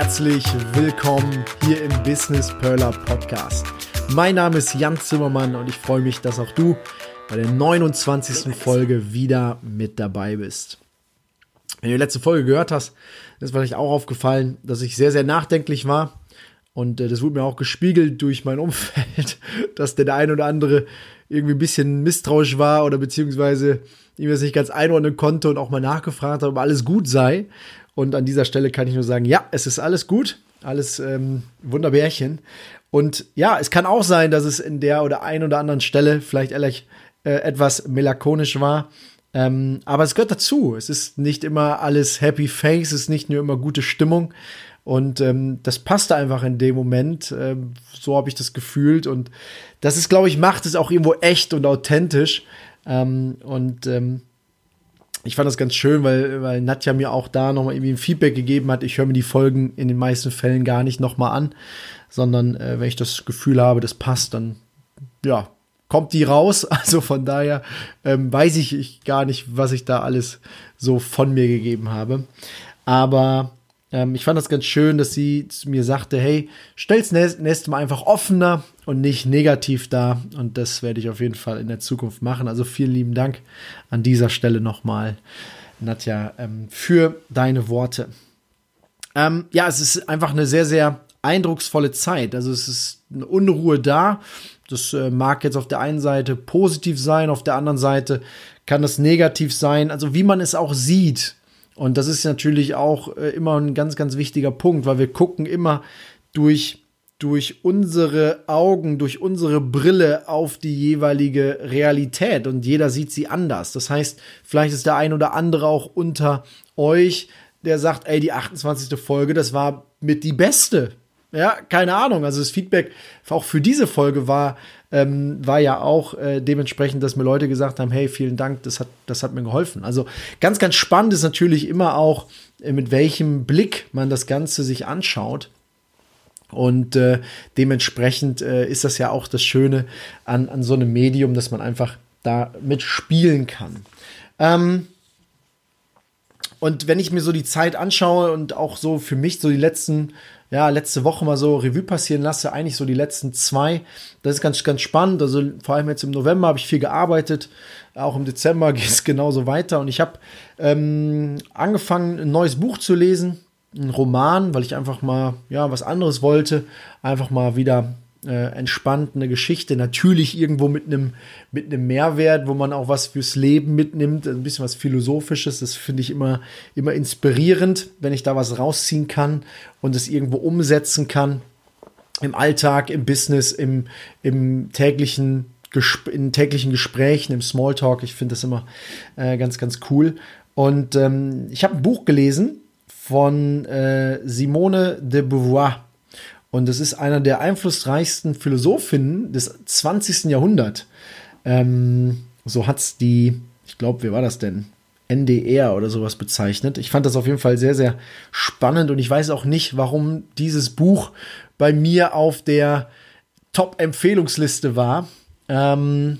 Herzlich willkommen hier im Business Perler Podcast. Mein Name ist Jan Zimmermann und ich freue mich, dass auch du bei der 29. Folge wieder mit dabei bist. Wenn du die letzte Folge gehört hast, ist vielleicht auch aufgefallen, dass ich sehr, sehr nachdenklich war. Und äh, das wurde mir auch gespiegelt durch mein Umfeld, dass der, der ein oder andere irgendwie ein bisschen misstrauisch war oder beziehungsweise ihm das nicht ganz einordnen konnte und auch mal nachgefragt hat, ob alles gut sei. Und an dieser Stelle kann ich nur sagen, ja, es ist alles gut, alles ähm, Wunderbärchen. Und ja, es kann auch sein, dass es in der oder ein oder anderen Stelle vielleicht ehrlich äh, etwas melancholisch war. Ähm, aber es gehört dazu. Es ist nicht immer alles Happy Face, es ist nicht nur immer gute Stimmung. Und ähm, das passte einfach in dem Moment. Ähm, so habe ich das gefühlt. Und das ist, glaube ich, macht es auch irgendwo echt und authentisch. Ähm, und ähm, ich fand das ganz schön, weil, weil Nadja mir auch da nochmal irgendwie ein Feedback gegeben hat. Ich höre mir die Folgen in den meisten Fällen gar nicht nochmal an, sondern äh, wenn ich das Gefühl habe, das passt, dann ja, kommt die raus. Also von daher ähm, weiß ich, ich gar nicht, was ich da alles so von mir gegeben habe. Aber ähm, ich fand das ganz schön, dass sie mir sagte, hey, stell's nächstes Mal einfach offener und nicht negativ dar. Und das werde ich auf jeden Fall in der Zukunft machen. Also vielen lieben Dank an dieser Stelle nochmal, Nadja, ähm, für deine Worte. Ähm, ja, es ist einfach eine sehr, sehr eindrucksvolle Zeit. Also es ist eine Unruhe da. Das äh, mag jetzt auf der einen Seite positiv sein, auf der anderen Seite kann das negativ sein. Also wie man es auch sieht. Und das ist natürlich auch äh, immer ein ganz, ganz wichtiger Punkt, weil wir gucken immer durch durch unsere Augen, durch unsere Brille auf die jeweilige Realität und jeder sieht sie anders. Das heißt, vielleicht ist der ein oder andere auch unter euch, der sagt, ey, die 28. Folge, das war mit die beste. Ja, keine Ahnung. Also das Feedback auch für diese Folge war, ähm, war ja auch äh, dementsprechend, dass mir Leute gesagt haben, hey, vielen Dank, das hat, das hat mir geholfen. Also ganz, ganz spannend ist natürlich immer auch, äh, mit welchem Blick man das Ganze sich anschaut. Und äh, dementsprechend äh, ist das ja auch das Schöne an, an so einem Medium, dass man einfach da mitspielen kann. Ähm, und wenn ich mir so die Zeit anschaue und auch so für mich so die letzten ja, letzte Woche mal so Revue passieren lasse, eigentlich so die letzten zwei. Das ist ganz, ganz spannend. Also vor allem jetzt im November habe ich viel gearbeitet. Auch im Dezember geht es genauso weiter. Und ich habe ähm, angefangen, ein neues Buch zu lesen. Ein Roman, weil ich einfach mal, ja, was anderes wollte. Einfach mal wieder äh, entspannt eine Geschichte, natürlich irgendwo mit einem mit Mehrwert, wo man auch was fürs Leben mitnimmt, ein bisschen was philosophisches. Das finde ich immer immer inspirierend, wenn ich da was rausziehen kann und es irgendwo umsetzen kann im Alltag, im Business, im im täglichen in täglichen Gesprächen, im Smalltalk. Ich finde das immer äh, ganz ganz cool. Und ähm, ich habe ein Buch gelesen von äh, Simone de Beauvoir und es ist einer der einflussreichsten Philosophinnen des 20. Jahrhunderts. Ähm, so hat es die, ich glaube, wer war das denn? NDR oder sowas bezeichnet. Ich fand das auf jeden Fall sehr, sehr spannend und ich weiß auch nicht, warum dieses Buch bei mir auf der Top-Empfehlungsliste war. Ähm,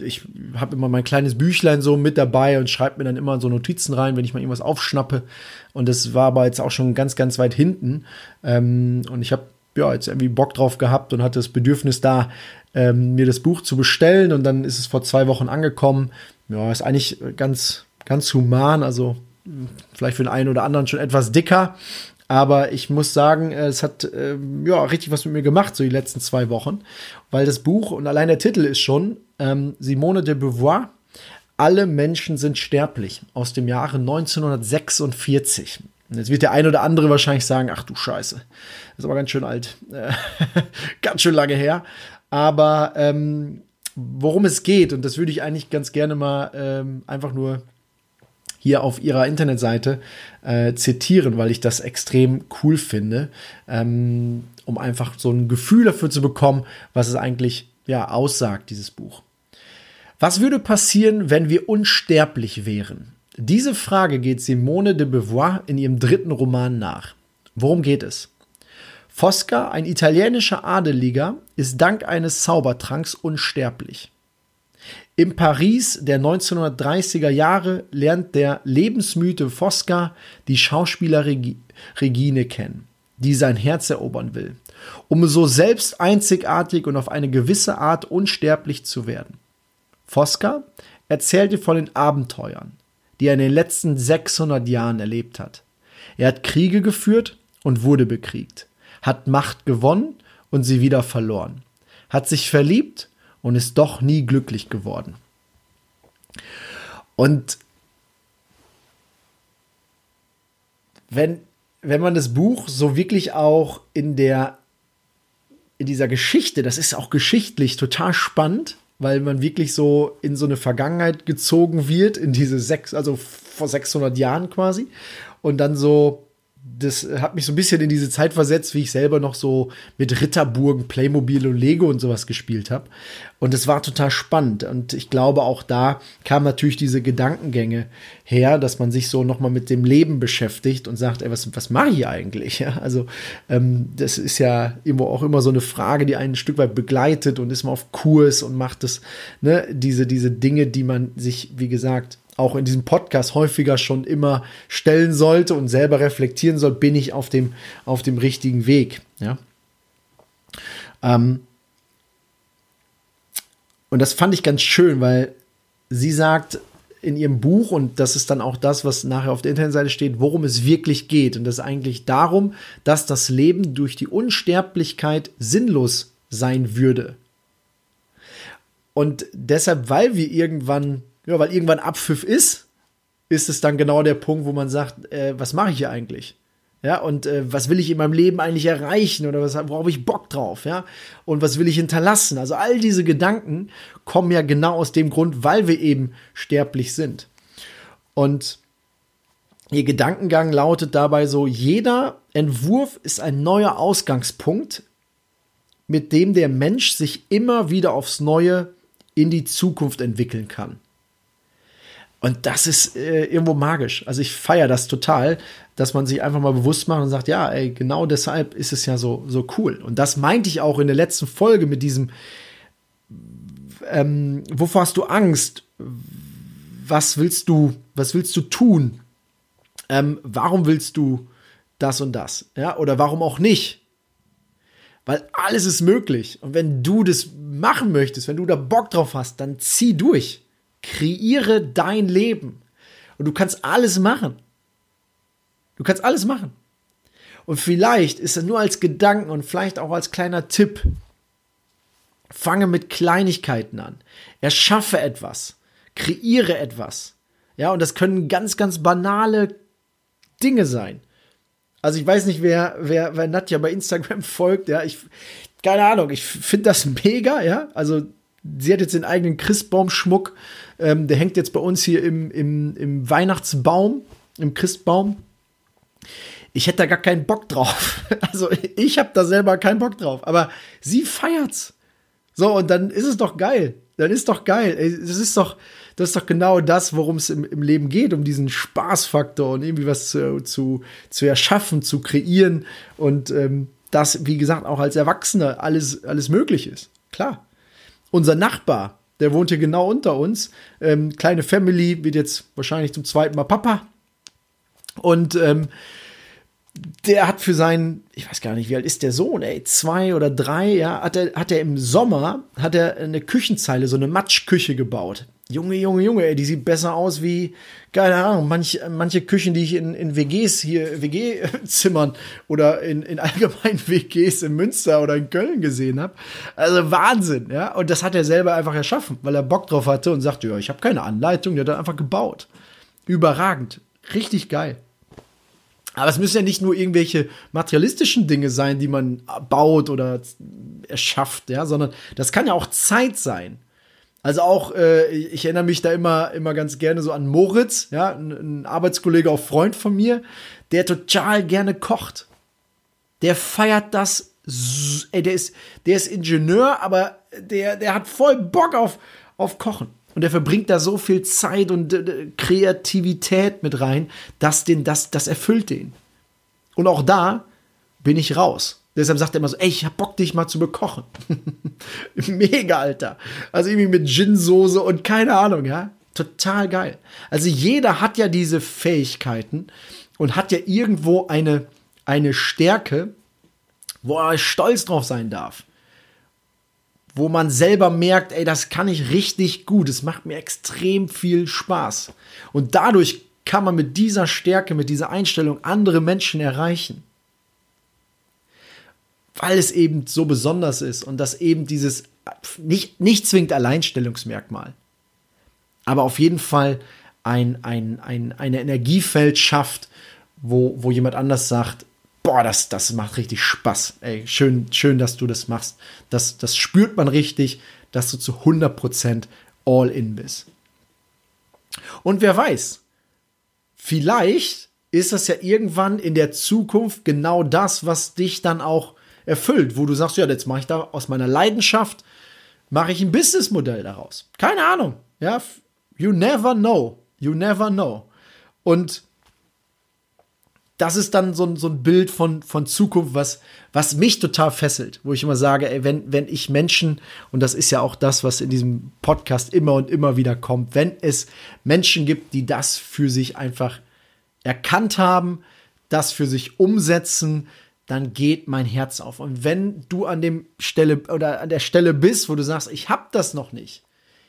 ich habe immer mein kleines Büchlein so mit dabei und schreibe mir dann immer so Notizen rein, wenn ich mal irgendwas aufschnappe. Und das war aber jetzt auch schon ganz, ganz weit hinten. Ähm, und ich habe ja jetzt irgendwie Bock drauf gehabt und hatte das Bedürfnis da, ähm, mir das Buch zu bestellen. Und dann ist es vor zwei Wochen angekommen. Ja, ist eigentlich ganz, ganz human. Also vielleicht für den einen oder anderen schon etwas dicker. Aber ich muss sagen, es hat äh, ja richtig was mit mir gemacht, so die letzten zwei Wochen. Weil das Buch und allein der Titel ist schon ähm, Simone de Beauvoir, Alle Menschen sind sterblich, aus dem Jahre 1946. Und jetzt wird der ein oder andere wahrscheinlich sagen, ach du Scheiße, das ist aber ganz schön alt, ganz schön lange her. Aber ähm, worum es geht, und das würde ich eigentlich ganz gerne mal ähm, einfach nur hier auf ihrer Internetseite äh, zitieren, weil ich das extrem cool finde, ähm, um einfach so ein Gefühl dafür zu bekommen, was es eigentlich ja aussagt, dieses Buch. Was würde passieren, wenn wir unsterblich wären? Diese Frage geht Simone de Beauvoir in ihrem dritten Roman nach. Worum geht es? Fosca, ein italienischer Adeliger, ist dank eines Zaubertranks unsterblich. Im Paris der 1930er Jahre lernt der lebensmüde Fosca die Schauspieler Regine kennen, die sein Herz erobern will, um so selbst einzigartig und auf eine gewisse Art unsterblich zu werden. Fosca erzählte von den Abenteuern, die er in den letzten 600 Jahren erlebt hat. Er hat Kriege geführt und wurde bekriegt, hat Macht gewonnen und sie wieder verloren, hat sich verliebt und ist doch nie glücklich geworden. Und wenn, wenn man das Buch so wirklich auch in der in dieser Geschichte, das ist auch geschichtlich total spannend, weil man wirklich so in so eine Vergangenheit gezogen wird, in diese sechs, also vor 600 Jahren quasi, und dann so das hat mich so ein bisschen in diese Zeit versetzt, wie ich selber noch so mit Ritterburgen, Playmobil und Lego und sowas gespielt habe. Und es war total spannend. Und ich glaube, auch da kam natürlich diese Gedankengänge her, dass man sich so nochmal mit dem Leben beschäftigt und sagt, ey, was, was mache ich eigentlich? Ja, also ähm, das ist ja immer auch immer so eine Frage, die einen ein Stück weit begleitet und ist man auf Kurs und macht das, ne, diese, diese Dinge, die man sich, wie gesagt, auch in diesem Podcast häufiger schon immer stellen sollte und selber reflektieren soll, bin ich auf dem, auf dem richtigen Weg. Ja. Ähm und das fand ich ganz schön, weil sie sagt in ihrem Buch, und das ist dann auch das, was nachher auf der Internetseite steht, worum es wirklich geht. Und das ist eigentlich darum, dass das Leben durch die Unsterblichkeit sinnlos sein würde. Und deshalb, weil wir irgendwann ja, weil irgendwann Abpfiff ist, ist es dann genau der Punkt, wo man sagt, äh, was mache ich hier eigentlich? Ja, und äh, was will ich in meinem Leben eigentlich erreichen oder was, worauf ich Bock drauf, ja? Und was will ich hinterlassen? Also all diese Gedanken kommen ja genau aus dem Grund, weil wir eben sterblich sind. Und ihr Gedankengang lautet dabei so, jeder Entwurf ist ein neuer Ausgangspunkt, mit dem der Mensch sich immer wieder aufs Neue in die Zukunft entwickeln kann. Und das ist äh, irgendwo magisch. Also ich feiere das total, dass man sich einfach mal bewusst macht und sagt, ja, ey, genau deshalb ist es ja so, so cool. Und das meinte ich auch in der letzten Folge mit diesem, ähm, wovor hast du Angst? Was willst du, was willst du tun? Ähm, warum willst du das und das? Ja, oder warum auch nicht? Weil alles ist möglich. Und wenn du das machen möchtest, wenn du da Bock drauf hast, dann zieh durch. Kreiere dein Leben. Und du kannst alles machen. Du kannst alles machen. Und vielleicht ist es nur als Gedanken und vielleicht auch als kleiner Tipp. Fange mit Kleinigkeiten an. Erschaffe etwas. Kreiere etwas. Ja, und das können ganz, ganz banale Dinge sein. Also ich weiß nicht, wer, wer, wer Nadja bei Instagram folgt, ja, ich, keine Ahnung, ich finde das mega, ja, also sie hat jetzt den eigenen Christbaumschmuck. Ähm, der hängt jetzt bei uns hier im, im, im Weihnachtsbaum, im Christbaum. Ich hätte da gar keinen Bock drauf. Also ich habe da selber keinen Bock drauf. Aber sie feiert's. So, und dann ist es doch geil. Dann ist doch geil. Das ist doch, das ist doch genau das, worum es im, im Leben geht, um diesen Spaßfaktor und irgendwie was zu, zu, zu erschaffen, zu kreieren und ähm, das, wie gesagt, auch als Erwachsener alles, alles möglich ist. Klar. Unser Nachbar, der wohnt hier genau unter uns. Ähm, kleine Family, wird jetzt wahrscheinlich zum zweiten Mal Papa. Und ähm, der hat für seinen, ich weiß gar nicht, wie alt ist der Sohn, ey, zwei oder drei, ja, hat er, hat er im Sommer, hat er eine Küchenzeile, so eine Matschküche gebaut. Junge, Junge, Junge, ey, die sieht besser aus wie, keine Ahnung, manch, manche Küchen, die ich in, in WGs hier, WG-Zimmern oder in, in allgemeinen WGs in Münster oder in Köln gesehen habe. Also Wahnsinn, ja. Und das hat er selber einfach erschaffen, weil er Bock drauf hatte und sagte, ja, ich habe keine Anleitung, der hat einfach gebaut. Überragend. Richtig geil. Aber es müssen ja nicht nur irgendwelche materialistischen Dinge sein, die man baut oder erschafft, ja, sondern das kann ja auch Zeit sein. Also auch, äh, ich erinnere mich da immer, immer ganz gerne so an Moritz, ja, ein, ein Arbeitskollege, auch Freund von mir, der total gerne kocht. Der feiert das, ey, der ist, der ist Ingenieur, aber der, der hat voll Bock auf, auf Kochen. Und er verbringt da so viel Zeit und äh, Kreativität mit rein, dass den, das, das erfüllt den. Und auch da bin ich raus. Deshalb sagt er immer so, ey, ich hab Bock, dich mal zu bekochen. Mega, Alter. Also irgendwie mit Gin-Soße und keine Ahnung, ja. Total geil. Also jeder hat ja diese Fähigkeiten und hat ja irgendwo eine, eine Stärke, wo er stolz drauf sein darf. Wo man selber merkt, ey, das kann ich richtig gut. Es macht mir extrem viel Spaß. Und dadurch kann man mit dieser Stärke, mit dieser Einstellung andere Menschen erreichen weil es eben so besonders ist und das eben dieses nicht, nicht zwingend Alleinstellungsmerkmal, aber auf jeden Fall ein, ein, ein eine Energiefeld schafft, wo, wo jemand anders sagt, boah, das, das macht richtig Spaß. Ey, schön, schön, dass du das machst. Das, das spürt man richtig, dass du zu 100% all in bist. Und wer weiß, vielleicht ist das ja irgendwann in der Zukunft genau das, was dich dann auch erfüllt, wo du sagst, ja, jetzt mache ich da aus meiner Leidenschaft, mache ich ein Businessmodell daraus. Keine Ahnung. Ja, you never know. You never know. Und das ist dann so ein, so ein Bild von, von Zukunft, was, was mich total fesselt, wo ich immer sage, ey, wenn, wenn ich Menschen, und das ist ja auch das, was in diesem Podcast immer und immer wieder kommt, wenn es Menschen gibt, die das für sich einfach erkannt haben, das für sich umsetzen, dann geht mein Herz auf. Und wenn du an dem Stelle oder an der Stelle bist, wo du sagst, ich habe das noch nicht,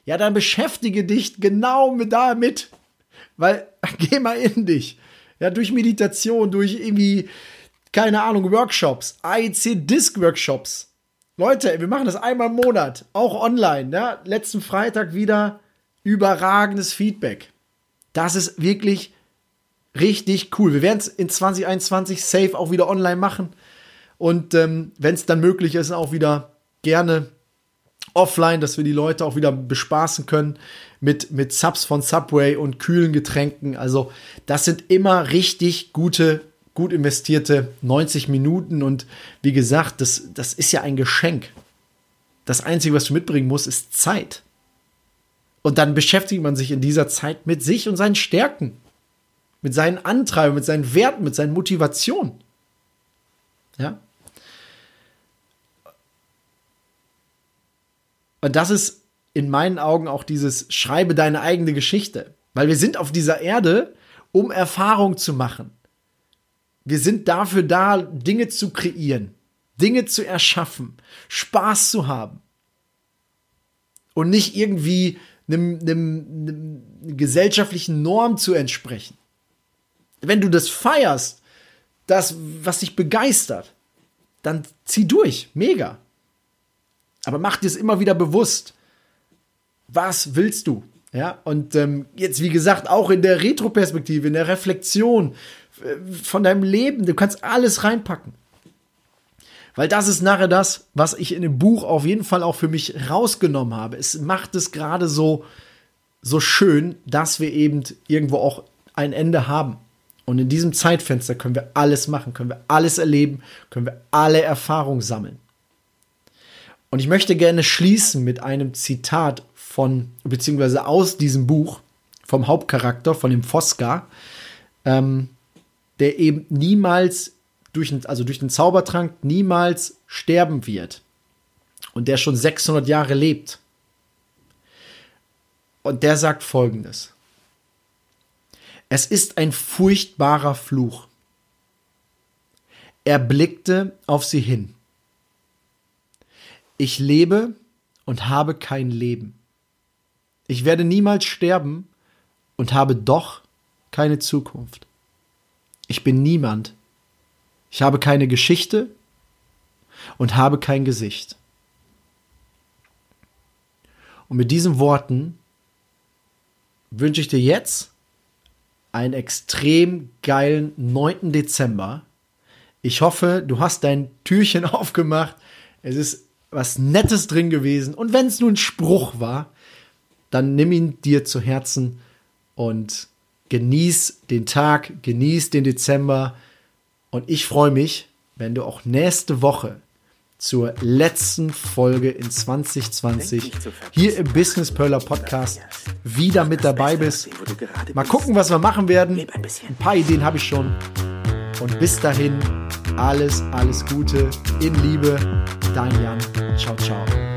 ja, dann beschäftige dich genau mit damit, weil geh mal in dich. Ja, durch Meditation, durch irgendwie keine Ahnung, Workshops, AIC Disc Workshops. Leute, wir machen das einmal im Monat, auch online, ja? Letzten Freitag wieder überragendes Feedback. Das ist wirklich richtig cool. Wir werden es in 2021 safe auch wieder online machen. Und ähm, wenn es dann möglich ist, auch wieder gerne offline, dass wir die Leute auch wieder bespaßen können mit, mit Subs von Subway und kühlen Getränken. Also, das sind immer richtig gute, gut investierte 90 Minuten. Und wie gesagt, das, das ist ja ein Geschenk. Das Einzige, was du mitbringen musst, ist Zeit. Und dann beschäftigt man sich in dieser Zeit mit sich und seinen Stärken mit seinen Antreiben, mit seinen Werten, mit seinen Motivationen. Ja. Und das ist in meinen Augen auch dieses Schreibe deine eigene Geschichte. Weil wir sind auf dieser Erde, um Erfahrung zu machen. Wir sind dafür da, Dinge zu kreieren, Dinge zu erschaffen, Spaß zu haben. Und nicht irgendwie einem, einem, einem gesellschaftlichen Norm zu entsprechen wenn du das feierst, das, was dich begeistert, dann zieh durch. Mega. Aber mach dir es immer wieder bewusst. Was willst du? Ja, und ähm, jetzt, wie gesagt, auch in der Retroperspektive, in der Reflexion äh, von deinem Leben, du kannst alles reinpacken. Weil das ist nachher das, was ich in dem Buch auf jeden Fall auch für mich rausgenommen habe. Es macht es gerade so, so schön, dass wir eben irgendwo auch ein Ende haben. Und in diesem Zeitfenster können wir alles machen, können wir alles erleben, können wir alle Erfahrungen sammeln. Und ich möchte gerne schließen mit einem Zitat von, beziehungsweise aus diesem Buch vom Hauptcharakter, von dem Fosca, ähm, der eben niemals durch, also durch den Zaubertrank niemals sterben wird. Und der schon 600 Jahre lebt. Und der sagt folgendes. Es ist ein furchtbarer Fluch. Er blickte auf sie hin. Ich lebe und habe kein Leben. Ich werde niemals sterben und habe doch keine Zukunft. Ich bin niemand. Ich habe keine Geschichte und habe kein Gesicht. Und mit diesen Worten wünsche ich dir jetzt einen extrem geilen 9. Dezember. Ich hoffe, du hast dein Türchen aufgemacht. Es ist was Nettes drin gewesen. Und wenn es nur ein Spruch war, dann nimm ihn dir zu Herzen und genieß den Tag, genieß den Dezember. Und ich freue mich, wenn du auch nächste Woche zur letzten Folge in 2020 hier im Business Perler Podcast wieder mit dabei bist. Mal gucken, was wir machen werden. Ein paar Ideen habe ich schon. Und bis dahin, alles, alles Gute in Liebe. Dein Jan. Ciao, ciao.